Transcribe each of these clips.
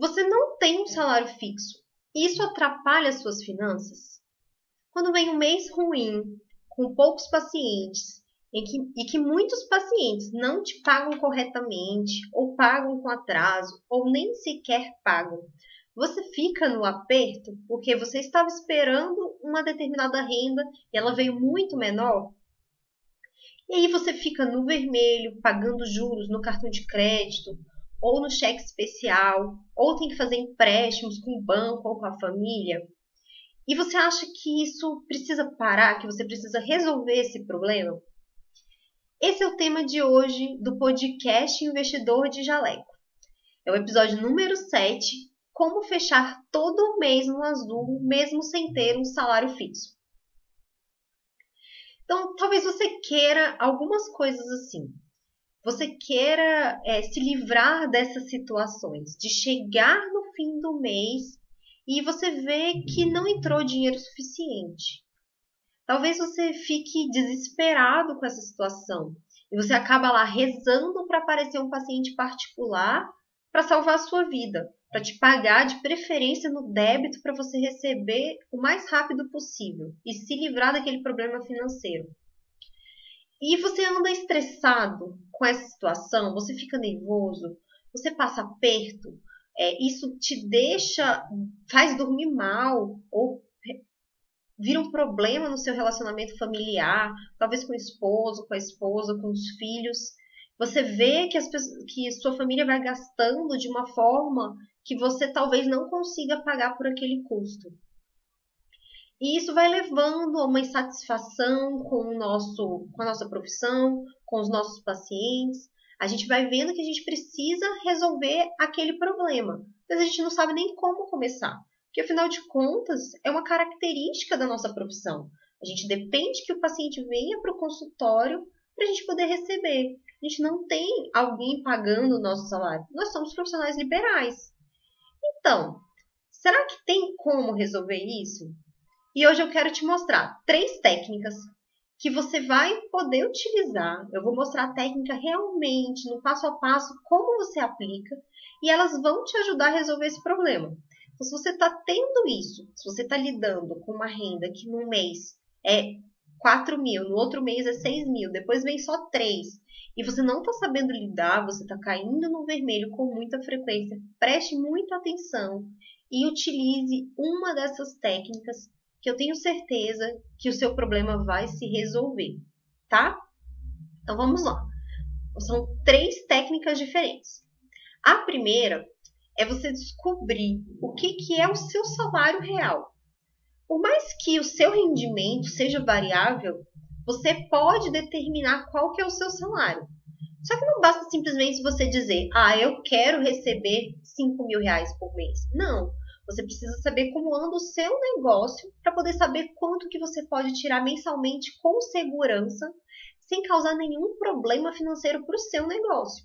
Você não tem um salário fixo. E isso atrapalha as suas finanças? Quando vem um mês ruim, com poucos pacientes, em que, e que muitos pacientes não te pagam corretamente, ou pagam com atraso, ou nem sequer pagam, você fica no aperto porque você estava esperando uma determinada renda e ela veio muito menor? E aí você fica no vermelho, pagando juros no cartão de crédito, ou no cheque especial, ou tem que fazer empréstimos com o banco ou com a família. E você acha que isso precisa parar, que você precisa resolver esse problema? Esse é o tema de hoje do podcast Investidor de Jaleco. É o episódio número 7, como fechar todo mês no azul, mesmo sem ter um salário fixo. Então, talvez você queira algumas coisas assim você queira é, se livrar dessas situações, de chegar no fim do mês e você vê que não entrou dinheiro suficiente. Talvez você fique desesperado com essa situação e você acaba lá rezando para aparecer um paciente particular para salvar a sua vida, para te pagar de preferência no débito para você receber o mais rápido possível e se livrar daquele problema financeiro. E você anda estressado com essa situação, você fica nervoso, você passa aperto, é, isso te deixa, faz dormir mal, ou vira um problema no seu relacionamento familiar, talvez com o esposo, com a esposa, com os filhos. Você vê que, as, que sua família vai gastando de uma forma que você talvez não consiga pagar por aquele custo. E isso vai levando a uma insatisfação com, o nosso, com a nossa profissão, com os nossos pacientes. A gente vai vendo que a gente precisa resolver aquele problema, mas a gente não sabe nem como começar. Porque, afinal de contas, é uma característica da nossa profissão. A gente depende que o paciente venha para o consultório para a gente poder receber. A gente não tem alguém pagando o nosso salário. Nós somos profissionais liberais. Então, será que tem como resolver isso? E hoje eu quero te mostrar três técnicas que você vai poder utilizar. Eu vou mostrar a técnica realmente, no passo a passo, como você aplica, e elas vão te ajudar a resolver esse problema. Então, se você está tendo isso, se você está lidando com uma renda que no mês é 4 mil, no outro mês é 6 mil, depois vem só 3, e você não está sabendo lidar, você está caindo no vermelho com muita frequência, preste muita atenção e utilize uma dessas técnicas que eu tenho certeza que o seu problema vai se resolver, tá? Então vamos lá. São três técnicas diferentes. A primeira é você descobrir o que, que é o seu salário real. Por mais que o seu rendimento seja variável, você pode determinar qual que é o seu salário. Só que não basta simplesmente você dizer, ah, eu quero receber 5 mil reais por mês. Não. Você precisa saber como anda o seu negócio para poder saber quanto que você pode tirar mensalmente com segurança, sem causar nenhum problema financeiro para o seu negócio.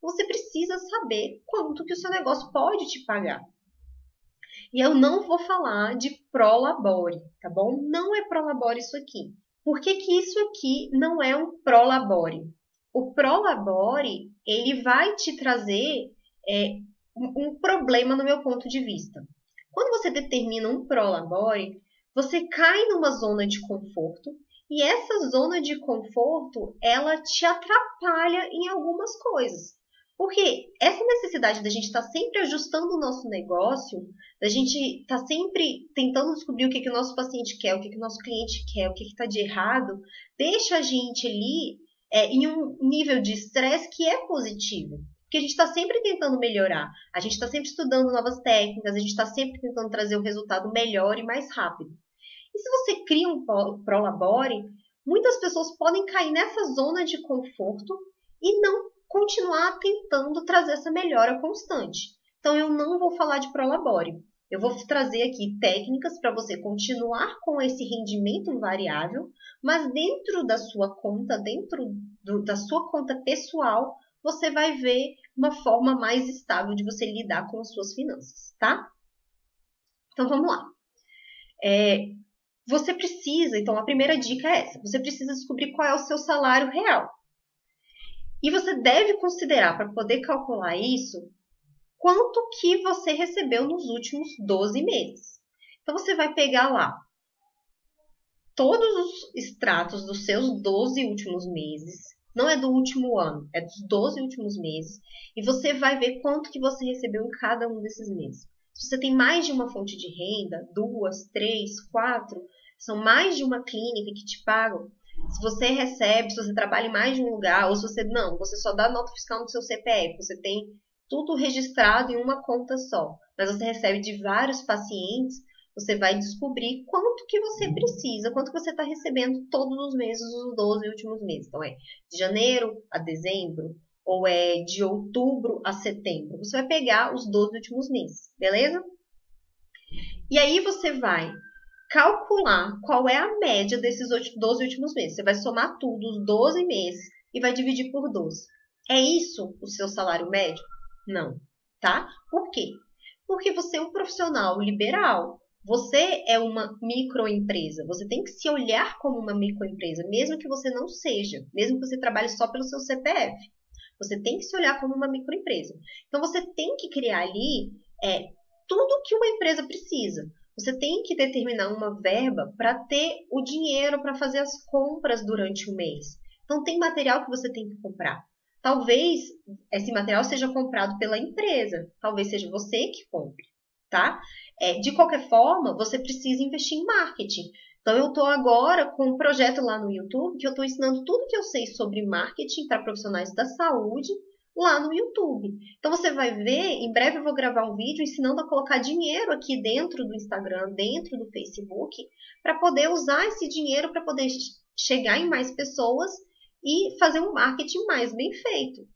Você precisa saber quanto que o seu negócio pode te pagar. E eu não vou falar de prolabore, tá bom? Não é prolabore isso aqui. Por que, que isso aqui não é um prolabore? O prolabore, ele vai te trazer é, um problema no meu ponto de vista. Quando você determina um prolabore, você cai numa zona de conforto e essa zona de conforto, ela te atrapalha em algumas coisas. Porque essa necessidade da gente estar tá sempre ajustando o nosso negócio, da gente estar tá sempre tentando descobrir o que, que o nosso paciente quer, o que, que o nosso cliente quer, o que está de errado, deixa a gente ali é, em um nível de estresse que é positivo. Porque a gente está sempre tentando melhorar, a gente está sempre estudando novas técnicas, a gente está sempre tentando trazer um resultado melhor e mais rápido. E se você cria um Prolabore, muitas pessoas podem cair nessa zona de conforto e não continuar tentando trazer essa melhora constante. Então eu não vou falar de Prolabore. Eu vou trazer aqui técnicas para você continuar com esse rendimento variável, mas dentro da sua conta, dentro do, da sua conta pessoal, você vai ver uma forma mais estável de você lidar com as suas finanças, tá? Então vamos lá. É, você precisa, então a primeira dica é essa: você precisa descobrir qual é o seu salário real. E você deve considerar, para poder calcular isso, quanto que você recebeu nos últimos 12 meses. Então você vai pegar lá todos os extratos dos seus 12 últimos meses, não é do último ano, é dos 12 últimos meses, e você vai ver quanto que você recebeu em cada um desses meses. Se você tem mais de uma fonte de renda, duas, três, quatro, são mais de uma clínica que te pagam. Se você recebe, se você trabalha em mais de um lugar, ou se você não, você só dá nota fiscal no seu CPF, você tem tudo registrado em uma conta só, mas você recebe de vários pacientes, você vai descobrir quanto que você precisa, quanto que você está recebendo todos os meses, os 12 últimos meses. Então, é de janeiro a dezembro, ou é de outubro a setembro. Você vai pegar os 12 últimos meses, beleza? E aí você vai calcular qual é a média desses 12 últimos meses. Você vai somar tudo, os 12 meses, e vai dividir por 12. É isso o seu salário médio? Não, tá? Por quê? Porque você é um profissional liberal. Você é uma microempresa. Você tem que se olhar como uma microempresa, mesmo que você não seja, mesmo que você trabalhe só pelo seu CPF. Você tem que se olhar como uma microempresa. Então você tem que criar ali é, tudo que uma empresa precisa. Você tem que determinar uma verba para ter o dinheiro para fazer as compras durante o mês. Então tem material que você tem que comprar. Talvez esse material seja comprado pela empresa, talvez seja você que compre, tá? É, de qualquer forma, você precisa investir em marketing. Então, eu estou agora com um projeto lá no YouTube que eu estou ensinando tudo que eu sei sobre marketing para profissionais da saúde lá no YouTube. Então, você vai ver, em breve eu vou gravar um vídeo ensinando a colocar dinheiro aqui dentro do Instagram, dentro do Facebook, para poder usar esse dinheiro para poder chegar em mais pessoas e fazer um marketing mais bem feito.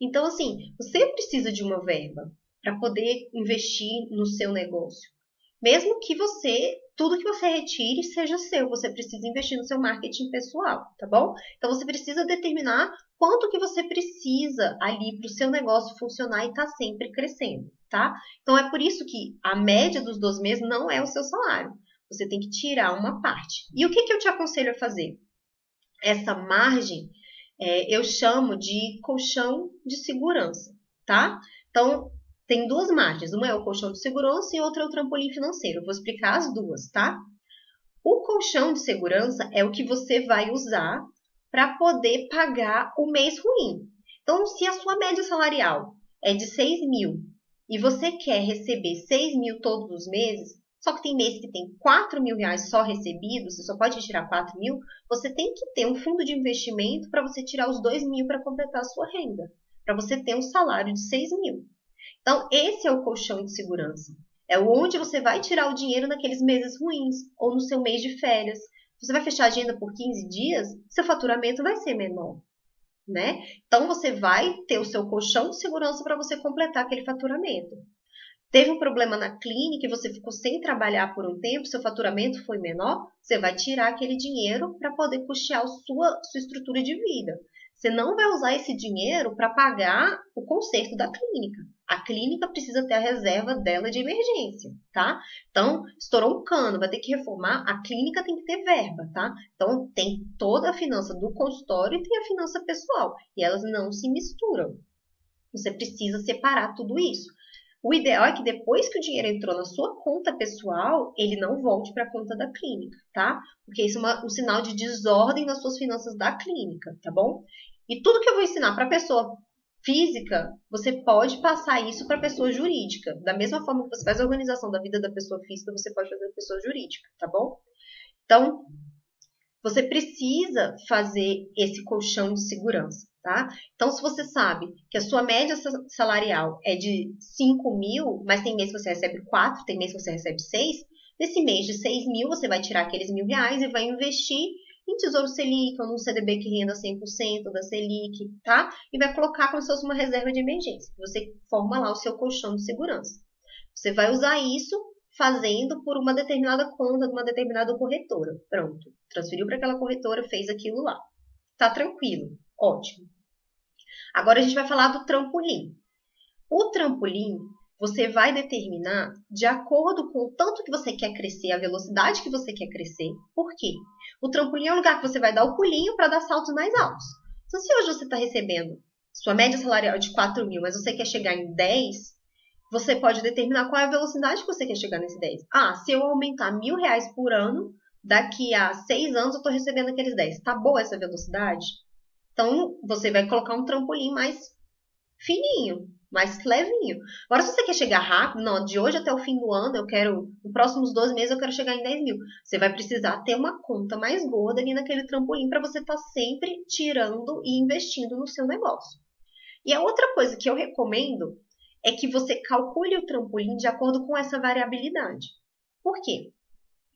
Então, assim, você precisa de uma verba para poder investir no seu negócio. Mesmo que você, tudo que você retire seja seu, você precisa investir no seu marketing pessoal, tá bom? Então você precisa determinar quanto que você precisa ali para o seu negócio funcionar e estar tá sempre crescendo, tá? Então é por isso que a média dos 12 meses não é o seu salário. Você tem que tirar uma parte. E o que, que eu te aconselho a fazer? Essa margem é, eu chamo de colchão de segurança, tá? Então, tem duas margens. Uma é o colchão de segurança e outra é o trampolim financeiro. Eu vou explicar as duas, tá? O colchão de segurança é o que você vai usar para poder pagar o mês ruim. Então, se a sua média salarial é de 6 mil e você quer receber 6 mil todos os meses, só que tem mês que tem 4 mil reais só recebidos, você só pode tirar 4 mil, você tem que ter um fundo de investimento para você tirar os 2 mil para completar a sua renda, para você ter um salário de 6 mil. Então, esse é o colchão de segurança. É onde você vai tirar o dinheiro naqueles meses ruins ou no seu mês de férias. Você vai fechar a agenda por 15 dias, seu faturamento vai ser menor, né? Então você vai ter o seu colchão de segurança para você completar aquele faturamento. Teve um problema na clínica e você ficou sem trabalhar por um tempo, seu faturamento foi menor, você vai tirar aquele dinheiro para poder custear sua, sua estrutura de vida. Você não vai usar esse dinheiro para pagar o conserto da clínica. A clínica precisa ter a reserva dela de emergência, tá? Então, estourou um cano, vai ter que reformar, a clínica tem que ter verba, tá? Então, tem toda a finança do consultório e tem a finança pessoal. E elas não se misturam. Você precisa separar tudo isso. O ideal é que depois que o dinheiro entrou na sua conta pessoal, ele não volte para a conta da clínica, tá? Porque isso é uma, um sinal de desordem nas suas finanças da clínica, tá bom? E tudo que eu vou ensinar para a pessoa física, você pode passar isso para a pessoa jurídica. Da mesma forma que você faz a organização da vida da pessoa física, você pode fazer da pessoa jurídica, tá bom? Então, você precisa fazer esse colchão de segurança, tá? Então, se você sabe que a sua média salarial é de 5 mil, mas tem mês que você recebe 4, tem mês que você recebe 6, nesse mês de 6 mil, você vai tirar aqueles mil reais e vai investir em Tesouro Selic ou num CDB que renda 100% da Selic, tá? E vai colocar como se fosse uma reserva de emergência. Você forma lá o seu colchão de segurança. Você vai usar isso fazendo por uma determinada conta de uma determinada corretora. Pronto. Transferiu para aquela corretora, fez aquilo lá. Tá tranquilo. Ótimo. Agora a gente vai falar do trampolim. O trampolim você vai determinar de acordo com o tanto que você quer crescer, a velocidade que você quer crescer. Por quê? O trampolim é um lugar que você vai dar o pulinho para dar saltos mais altos. Então, se hoje você está recebendo sua média salarial de 4 mil, mas você quer chegar em 10, você pode determinar qual é a velocidade que você quer chegar nesse 10. Ah, se eu aumentar mil reais por ano, daqui a seis anos eu estou recebendo aqueles 10. Tá boa essa velocidade? Então, você vai colocar um trampolim mais fininho, mais levinho. Agora, se você quer chegar rápido, não, de hoje até o fim do ano, eu quero, nos próximos 12 meses, eu quero chegar em 10 mil. Você vai precisar ter uma conta mais gorda ali naquele trampolim para você estar tá sempre tirando e investindo no seu negócio. E a outra coisa que eu recomendo é que você calcule o trampolim de acordo com essa variabilidade. Por quê?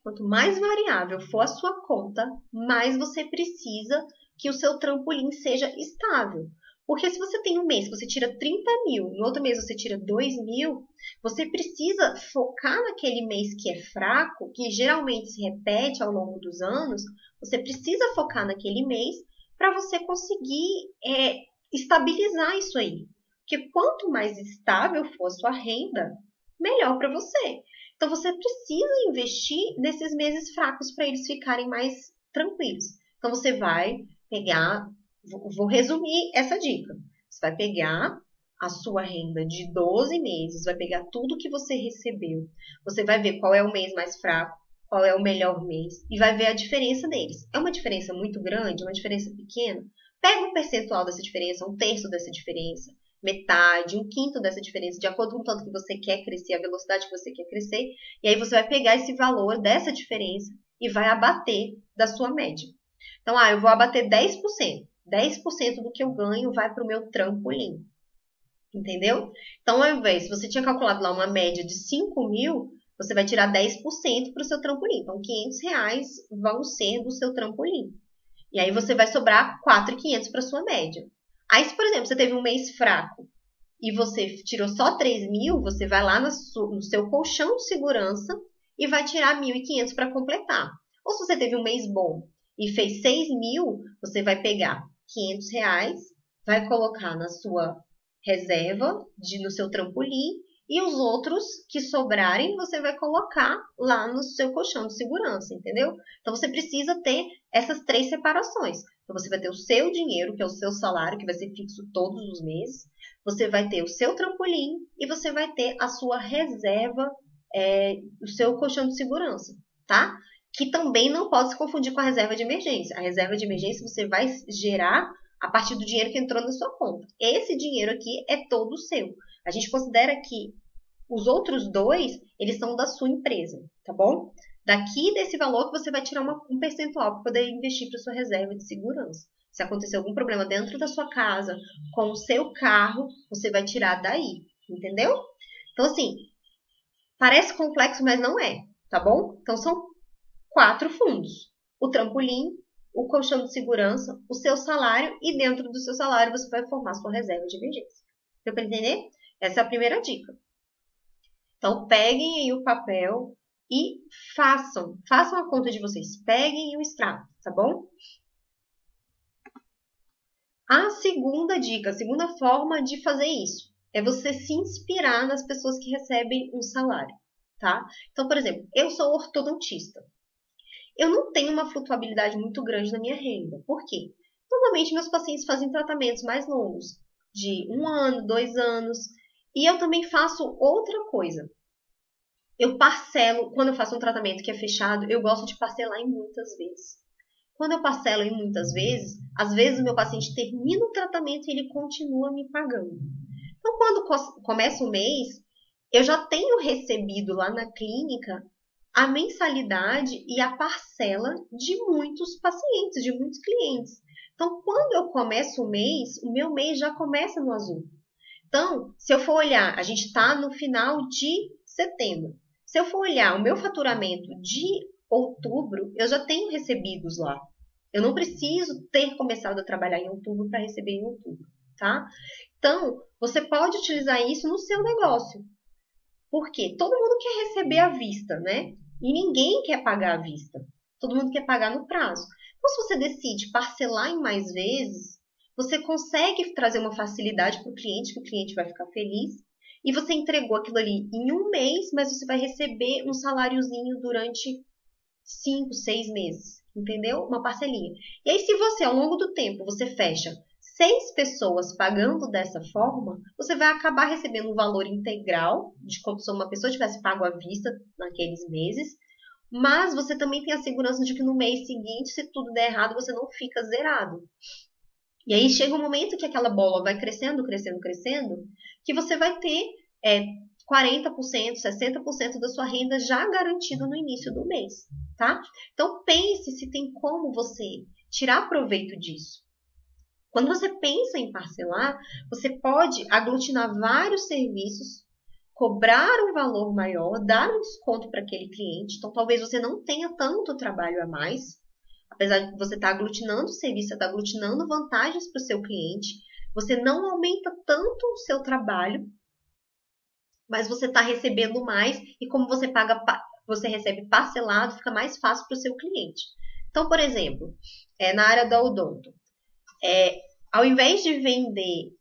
Quanto mais variável for a sua conta, mais você precisa que o seu trampolim seja estável. Porque se você tem um mês você tira 30 mil, no outro mês você tira 2 mil, você precisa focar naquele mês que é fraco, que geralmente se repete ao longo dos anos, você precisa focar naquele mês para você conseguir é, estabilizar isso aí. Porque quanto mais estável for a sua renda, melhor para você. Então você precisa investir nesses meses fracos para eles ficarem mais tranquilos. Então você vai pegar, vou resumir essa dica. Você vai pegar a sua renda de 12 meses, vai pegar tudo que você recebeu. Você vai ver qual é o mês mais fraco, qual é o melhor mês e vai ver a diferença deles. É uma diferença muito grande, uma diferença pequena? Pega um percentual dessa diferença, um terço dessa diferença metade, um quinto dessa diferença, de acordo com o tanto que você quer crescer, a velocidade que você quer crescer, e aí você vai pegar esse valor dessa diferença e vai abater da sua média. Então, ah, eu vou abater 10%. 10% do que eu ganho vai para o meu trampolim. Entendeu? Então, ao invés, se você tinha calculado lá uma média de 5 mil, você vai tirar 10% para o seu trampolim. Então, 500 reais vão ser do seu trampolim. E aí você vai sobrar 4.500 para sua média. Aí, se, por exemplo, você teve um mês fraco e você tirou só 3 mil, você vai lá no, seu colchão de segurança e vai tirar 1.500 para completar. Ou se você teve um mês bom e fez 6 mil, você vai pegar 500 reais, vai colocar na sua reserva, de, no seu trampolim, e os outros que sobrarem você vai colocar lá no seu colchão de segurança, entendeu? Então você precisa ter essas três separações. Então você vai ter o seu dinheiro, que é o seu salário, que vai ser fixo todos os meses. Você vai ter o seu trampolim e você vai ter a sua reserva, é, o seu colchão de segurança, tá? Que também não pode se confundir com a reserva de emergência. A reserva de emergência você vai gerar a partir do dinheiro que entrou na sua conta. Esse dinheiro aqui é todo seu. A gente considera que os outros dois, eles são da sua empresa, tá bom? Daqui desse valor que você vai tirar uma, um percentual para poder investir para sua reserva de segurança. Se acontecer algum problema dentro da sua casa, com o seu carro, você vai tirar daí, entendeu? Então, assim, parece complexo, mas não é, tá bom? Então, são quatro fundos: o trampolim, o colchão de segurança, o seu salário e dentro do seu salário você vai formar sua reserva de emergência. Deu para entender? Essa é a primeira dica. Então, peguem aí o papel e façam, façam a conta de vocês. Peguem o extrato, tá bom? A segunda dica, a segunda forma de fazer isso é você se inspirar nas pessoas que recebem um salário, tá? Então, por exemplo, eu sou ortodontista. Eu não tenho uma flutuabilidade muito grande na minha renda. Por quê? Normalmente meus pacientes fazem tratamentos mais longos, de um ano, dois anos, e eu também faço outra coisa eu parcelo, quando eu faço um tratamento que é fechado, eu gosto de parcelar em muitas vezes. Quando eu parcelo em muitas vezes, às vezes o meu paciente termina o tratamento e ele continua me pagando. Então, quando começa o mês, eu já tenho recebido lá na clínica a mensalidade e a parcela de muitos pacientes, de muitos clientes. Então, quando eu começo o mês, o meu mês já começa no azul. Então, se eu for olhar, a gente está no final de setembro. Se eu for olhar o meu faturamento de outubro, eu já tenho recebidos lá. Eu não preciso ter começado a trabalhar em outubro para receber em outubro, tá? Então, você pode utilizar isso no seu negócio. Porque todo mundo quer receber à vista, né? E ninguém quer pagar à vista. Todo mundo quer pagar no prazo. Então, se você decide parcelar em mais vezes, você consegue trazer uma facilidade para o cliente, que o cliente vai ficar feliz e você entregou aquilo ali em um mês, mas você vai receber um saláriozinho durante cinco, seis meses, entendeu? Uma parcelinha. E aí, se você, ao longo do tempo, você fecha seis pessoas pagando dessa forma, você vai acabar recebendo um valor integral de como se uma pessoa tivesse pago à vista naqueles meses, mas você também tem a segurança de que no mês seguinte, se tudo der errado, você não fica zerado. E aí chega um momento que aquela bola vai crescendo, crescendo, crescendo, que você vai ter é, 40%, 60% da sua renda já garantida no início do mês, tá? Então pense se tem como você tirar proveito disso. Quando você pensa em parcelar, você pode aglutinar vários serviços, cobrar um valor maior, dar um desconto para aquele cliente. Então, talvez você não tenha tanto trabalho a mais, apesar de você estar tá aglutinando serviço, você está aglutinando vantagens para o seu cliente. Você não aumenta tanto o seu trabalho, mas você está recebendo mais e como você paga, você recebe parcelado, fica mais fácil para o seu cliente. Então, por exemplo, é, na área da odonto, é, ao invés de vender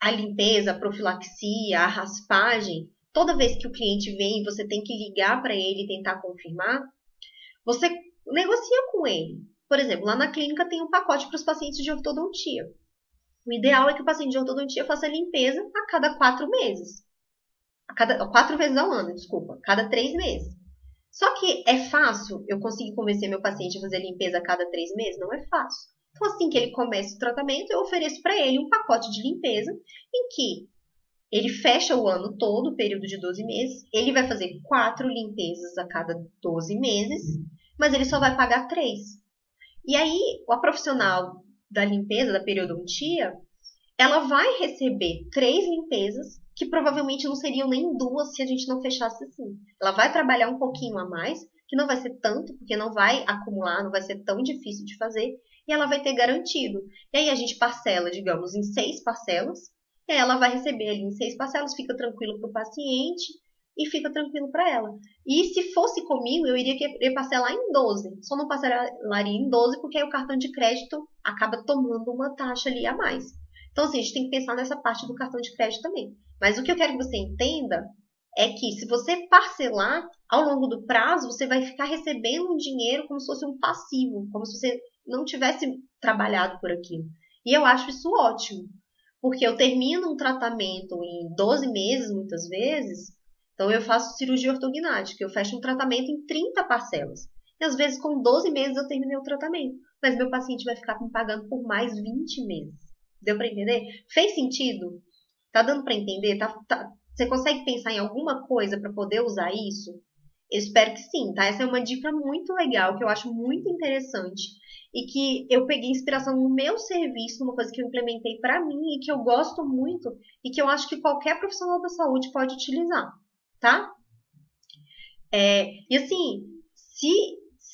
a limpeza, a profilaxia, a raspagem, toda vez que o cliente vem você tem que ligar para ele e tentar confirmar, você negocia com ele. Por exemplo, lá na clínica tem um pacote para os pacientes de ortodontia. O ideal é que o paciente de ortodontia faça a limpeza a cada quatro meses. A cada, quatro vezes ao ano, desculpa. A cada três meses. Só que é fácil eu conseguir convencer meu paciente a fazer limpeza a cada três meses? Não é fácil. Então, assim que ele começa o tratamento, eu ofereço para ele um pacote de limpeza em que ele fecha o ano todo, o período de 12 meses. Ele vai fazer quatro limpezas a cada 12 meses, mas ele só vai pagar três. E aí, a profissional da limpeza, da periodontia, ela vai receber três limpezas que provavelmente não seriam nem duas se a gente não fechasse assim. Ela vai trabalhar um pouquinho a mais, que não vai ser tanto, porque não vai acumular, não vai ser tão difícil de fazer, e ela vai ter garantido. E aí a gente parcela, digamos, em seis parcelas, e aí ela vai receber ali em seis parcelas, fica tranquilo para o paciente e fica tranquilo para ela. E se fosse comigo, eu iria parcelar em 12. Só não parcelaria em 12 porque aí o cartão de crédito acaba tomando uma taxa ali a mais. Então, assim, a gente tem que pensar nessa parte do cartão de crédito também. Mas o que eu quero que você entenda é que se você parcelar ao longo do prazo, você vai ficar recebendo um dinheiro como se fosse um passivo, como se você não tivesse trabalhado por aquilo. E eu acho isso ótimo, porque eu termino um tratamento em 12 meses, muitas vezes, então eu faço cirurgia ortognática, eu fecho um tratamento em 30 parcelas. E às vezes com 12 meses eu terminei o tratamento, mas meu paciente vai ficar me pagando por mais 20 meses. Deu para entender? Fez sentido? Tá dando para entender? Tá, tá, você consegue pensar em alguma coisa para poder usar isso? Eu espero que sim, tá? Essa é uma dica muito legal, que eu acho muito interessante e que eu peguei inspiração no meu serviço, uma coisa que eu implementei para mim e que eu gosto muito e que eu acho que qualquer profissional da saúde pode utilizar, tá? É, e assim, se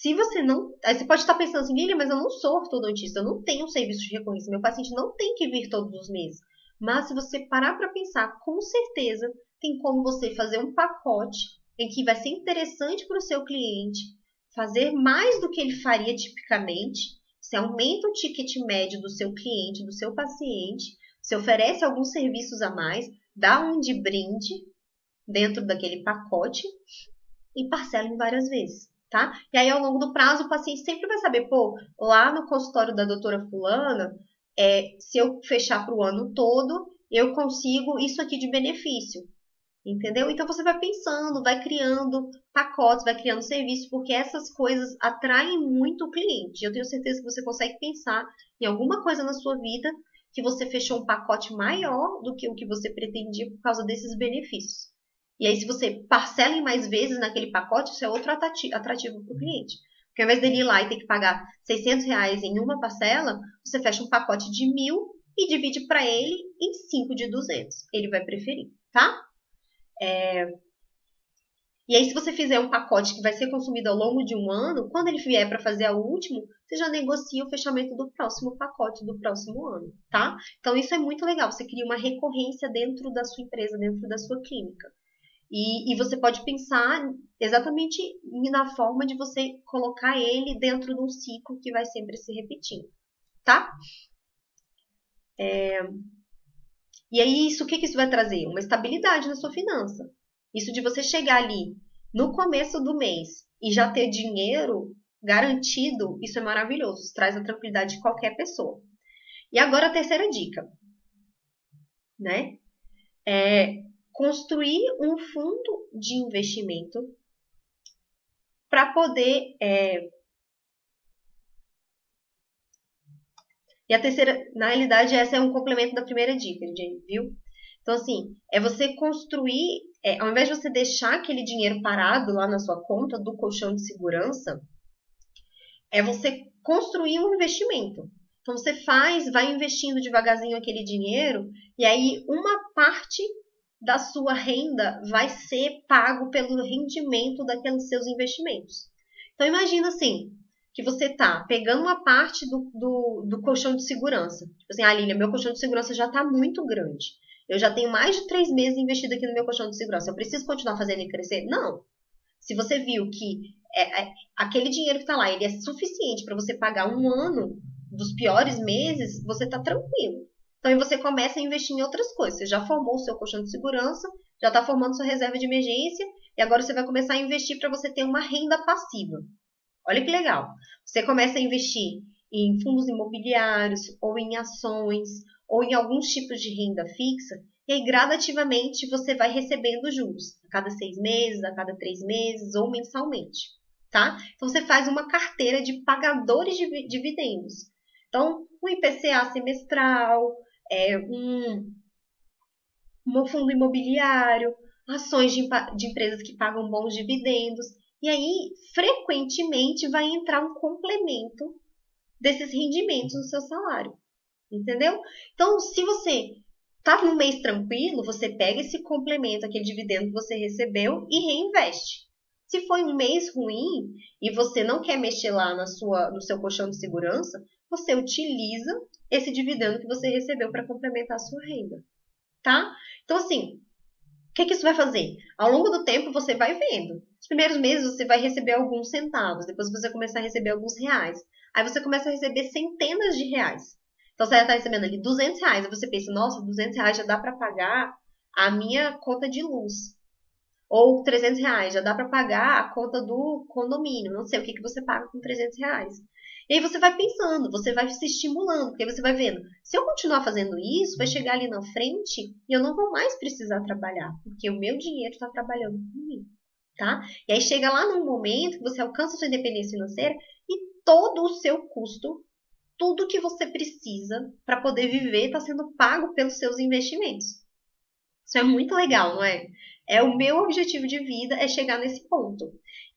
se você não. Aí você pode estar pensando assim, Lilian, mas eu não sou ortodontista, eu não tenho serviço de reconhecimento, meu paciente não tem que vir todos os meses. Mas se você parar para pensar, com certeza tem como você fazer um pacote em que vai ser interessante para o seu cliente fazer mais do que ele faria tipicamente. Você aumenta o ticket médio do seu cliente, do seu paciente, você oferece alguns serviços a mais, dá um de brinde dentro daquele pacote e parcela em várias vezes tá? E aí, ao longo do prazo, o paciente sempre vai saber, pô, lá no consultório da doutora fulana, é, se eu fechar para o ano todo, eu consigo isso aqui de benefício. Entendeu? Então você vai pensando, vai criando pacotes, vai criando serviços, porque essas coisas atraem muito o cliente. Eu tenho certeza que você consegue pensar em alguma coisa na sua vida que você fechou um pacote maior do que o que você pretendia por causa desses benefícios. E aí, se você parcela em mais vezes naquele pacote, isso é outro atrativo para o cliente. Porque ao invés dele ir lá e ter que pagar 600 reais em uma parcela, você fecha um pacote de mil e divide para ele em 5 de 200. Ele vai preferir, tá? É... E aí, se você fizer um pacote que vai ser consumido ao longo de um ano, quando ele vier para fazer o último, você já negocia o fechamento do próximo pacote do próximo ano, tá? Então, isso é muito legal. Você cria uma recorrência dentro da sua empresa, dentro da sua clínica. E, e, você pode pensar exatamente na forma de você colocar ele dentro de um ciclo que vai sempre se repetindo, tá? É... E aí, isso, o que, que isso vai trazer? Uma estabilidade na sua finança. Isso de você chegar ali no começo do mês e já ter dinheiro garantido, isso é maravilhoso. Isso traz a tranquilidade de qualquer pessoa. E agora a terceira dica, né? É construir um fundo de investimento para poder é... e a terceira, na realidade, essa é um complemento da primeira dica, gente, viu? Então, assim, é você construir, é, ao invés de você deixar aquele dinheiro parado lá na sua conta do colchão de segurança, é você construir um investimento. Então, você faz, vai investindo devagarzinho aquele dinheiro, e aí uma parte da sua renda vai ser pago pelo rendimento daqueles seus investimentos. Então, imagina assim, que você tá pegando uma parte do, do, do colchão de segurança. Tipo assim, ah, Lília, meu colchão de segurança já está muito grande. Eu já tenho mais de três meses investido aqui no meu colchão de segurança. Eu preciso continuar fazendo ele crescer? Não. Se você viu que é, é, aquele dinheiro que está lá ele é suficiente para você pagar um ano dos piores meses, você está tranquilo. Então, aí você começa a investir em outras coisas. Você já formou o seu colchão de segurança, já está formando sua reserva de emergência, e agora você vai começar a investir para você ter uma renda passiva. Olha que legal. Você começa a investir em fundos imobiliários, ou em ações, ou em alguns tipos de renda fixa, e aí gradativamente você vai recebendo juros, a cada seis meses, a cada três meses ou mensalmente, tá? Então você faz uma carteira de pagadores de dividendos. Então, um IPCA semestral, é, um, um fundo imobiliário, ações de, de empresas que pagam bons dividendos. E aí, frequentemente, vai entrar um complemento desses rendimentos no seu salário. Entendeu? Então, se você tá no mês tranquilo, você pega esse complemento, aquele dividendo que você recebeu e reinveste. Se foi um mês ruim e você não quer mexer lá na sua, no seu colchão de segurança, você utiliza esse dividendo que você recebeu para complementar a sua renda, tá? Então, assim, o que, que isso vai fazer? Ao longo do tempo, você vai vendo. Os primeiros meses, você vai receber alguns centavos, depois você começa a receber alguns reais. Aí você começa a receber centenas de reais. Então você já está recebendo ali 200 reais. Aí você pensa, nossa, 200 reais já dá para pagar a minha conta de luz. Ou 300 reais, já dá para pagar a conta do condomínio. Não sei o que, que você paga com 300 reais. E aí você vai pensando, você vai se estimulando, porque você vai vendo, se eu continuar fazendo isso, vai chegar ali na frente e eu não vou mais precisar trabalhar, porque o meu dinheiro está trabalhando por mim, tá? E aí chega lá num momento que você alcança sua independência financeira e todo o seu custo tudo que você precisa para poder viver está sendo pago pelos seus investimentos. Isso é muito legal, não é? É o meu objetivo de vida é chegar nesse ponto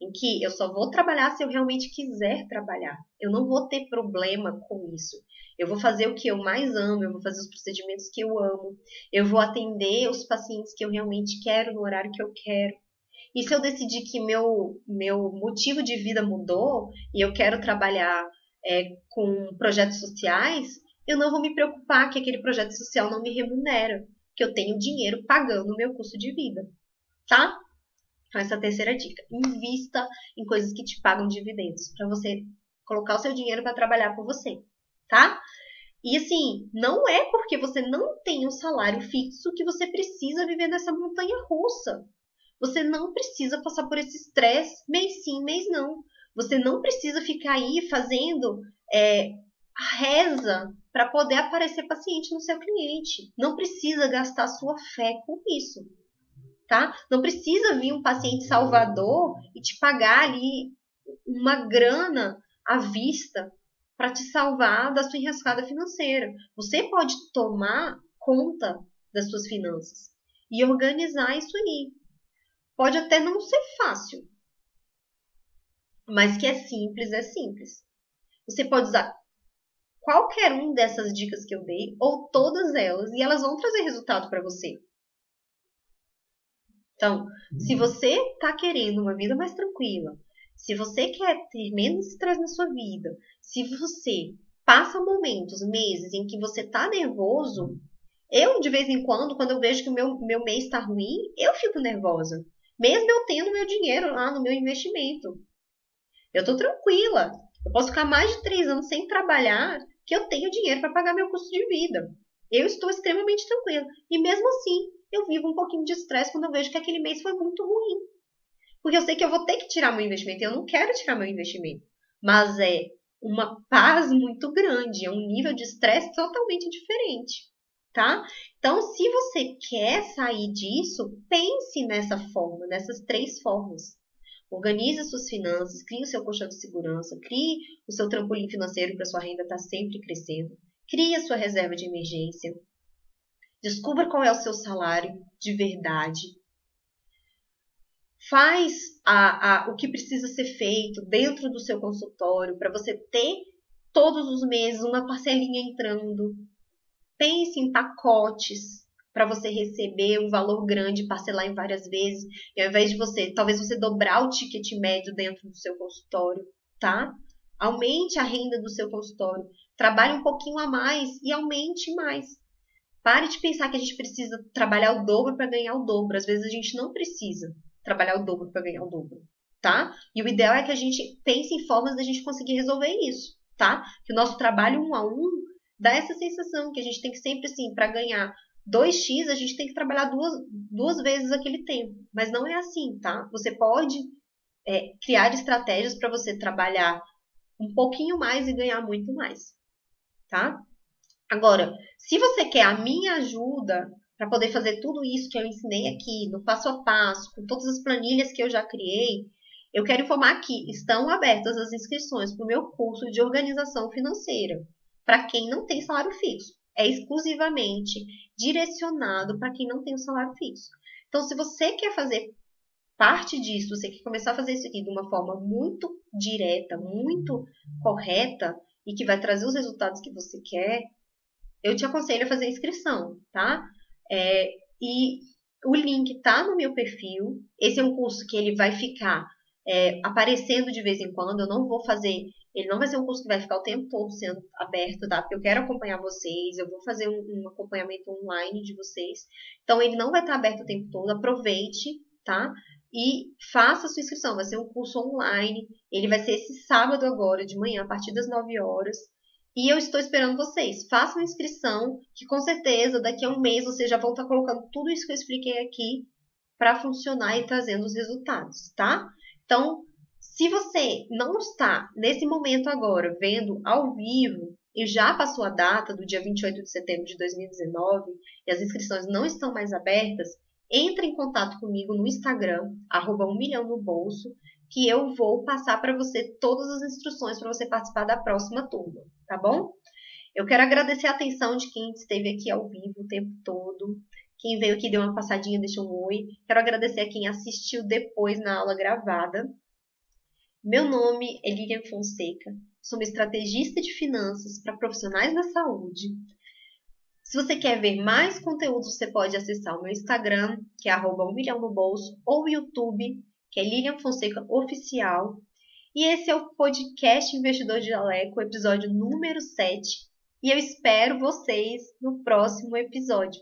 em que eu só vou trabalhar se eu realmente quiser trabalhar. Eu não vou ter problema com isso. Eu vou fazer o que eu mais amo, eu vou fazer os procedimentos que eu amo, eu vou atender os pacientes que eu realmente quero no horário que eu quero. E se eu decidir que meu, meu motivo de vida mudou e eu quero trabalhar é, com projetos sociais, eu não vou me preocupar que aquele projeto social não me remunera, que eu tenho dinheiro pagando o meu custo de vida, tá? Então, essa é a terceira dica. Invista em coisas que te pagam dividendos, para você colocar o seu dinheiro para trabalhar por você, tá? E assim, não é porque você não tem um salário fixo que você precisa viver nessa montanha russa. Você não precisa passar por esse estresse mês sim, mês não. Você não precisa ficar aí fazendo é, reza para poder aparecer paciente no seu cliente. Não precisa gastar sua fé com isso. Tá? Não precisa vir um paciente salvador e te pagar ali uma grana à vista para te salvar da sua enrascada financeira. Você pode tomar conta das suas finanças e organizar isso aí. Pode até não ser fácil, mas que é simples, é simples. Você pode usar qualquer um dessas dicas que eu dei ou todas elas e elas vão trazer resultado para você. Então, se você está querendo uma vida mais tranquila, se você quer ter menos estresse na sua vida, se você passa momentos, meses em que você está nervoso, eu de vez em quando, quando eu vejo que o meu, meu mês está ruim, eu fico nervosa. Mesmo eu tendo meu dinheiro lá no meu investimento. Eu estou tranquila. Eu posso ficar mais de três anos sem trabalhar, que eu tenho dinheiro para pagar meu custo de vida. Eu estou extremamente tranquila. E mesmo assim, eu vivo um pouquinho de estresse quando eu vejo que aquele mês foi muito ruim. Porque eu sei que eu vou ter que tirar meu investimento. Eu não quero tirar meu investimento. Mas é uma paz muito grande, é um nível de estresse totalmente diferente, tá? Então, se você quer sair disso, pense nessa forma, nessas três formas. Organize as suas finanças, crie o seu colchão de segurança, crie o seu trampolim financeiro para sua renda estar tá sempre crescendo, crie a sua reserva de emergência, descubra qual é o seu salário de verdade, faz a, a, o que precisa ser feito dentro do seu consultório para você ter todos os meses uma parcelinha entrando. Pense em pacotes para você receber um valor grande, parcelar em várias vezes, e ao invés de você, talvez você dobrar o ticket médio dentro do seu consultório, tá? Aumente a renda do seu consultório, trabalhe um pouquinho a mais e aumente mais. Pare de pensar que a gente precisa trabalhar o dobro para ganhar o dobro. Às vezes a gente não precisa trabalhar o dobro para ganhar o dobro, tá? E o ideal é que a gente pense em formas da gente conseguir resolver isso, tá? Que o nosso trabalho um a um dá essa sensação que a gente tem que sempre assim, para ganhar 2x, a gente tem que trabalhar duas, duas vezes aquele tempo. Mas não é assim, tá? Você pode é, criar estratégias para você trabalhar um pouquinho mais e ganhar muito mais, tá? Agora, se você quer a minha ajuda para poder fazer tudo isso que eu ensinei aqui, no passo a passo, com todas as planilhas que eu já criei, eu quero informar que estão abertas as inscrições para o meu curso de organização financeira, para quem não tem salário fixo. É exclusivamente direcionado para quem não tem o salário fixo. Então, se você quer fazer parte disso, você quer começar a fazer isso aqui de uma forma muito direta, muito correta e que vai trazer os resultados que você quer, eu te aconselho a fazer a inscrição, tá? É, e o link tá no meu perfil. Esse é um curso que ele vai ficar é, aparecendo de vez em quando. Eu não vou fazer. Ele não vai ser um curso que vai ficar o tempo todo sendo aberto, tá? Porque eu quero acompanhar vocês, eu vou fazer um, um acompanhamento online de vocês. Então, ele não vai estar aberto o tempo todo. Aproveite, tá? E faça a sua inscrição. Vai ser um curso online. Ele vai ser esse sábado agora, de manhã, a partir das 9 horas. E eu estou esperando vocês. Façam a inscrição, que com certeza daqui a um mês vocês já vão estar colocando tudo isso que eu expliquei aqui para funcionar e trazendo os resultados, tá? Então, se você não está nesse momento agora vendo ao vivo e já passou a data do dia 28 de setembro de 2019 e as inscrições não estão mais abertas, entre em contato comigo no Instagram, arroba um milhão no bolso, que eu vou passar para você todas as instruções para você participar da próxima turma, tá bom? Eu quero agradecer a atenção de quem esteve aqui ao vivo o tempo todo, quem veio aqui deu uma passadinha, deixou um oi. Quero agradecer a quem assistiu depois na aula gravada. Meu nome é Lilian Fonseca, sou uma estrategista de finanças para profissionais da saúde. Se você quer ver mais conteúdo, você pode acessar o meu Instagram, que é arroba um milhão no bolso, ou o YouTube, que é Lilian Fonseca Oficial. E esse é o podcast Investidor de Aleco, episódio número 7. E eu espero vocês no próximo episódio.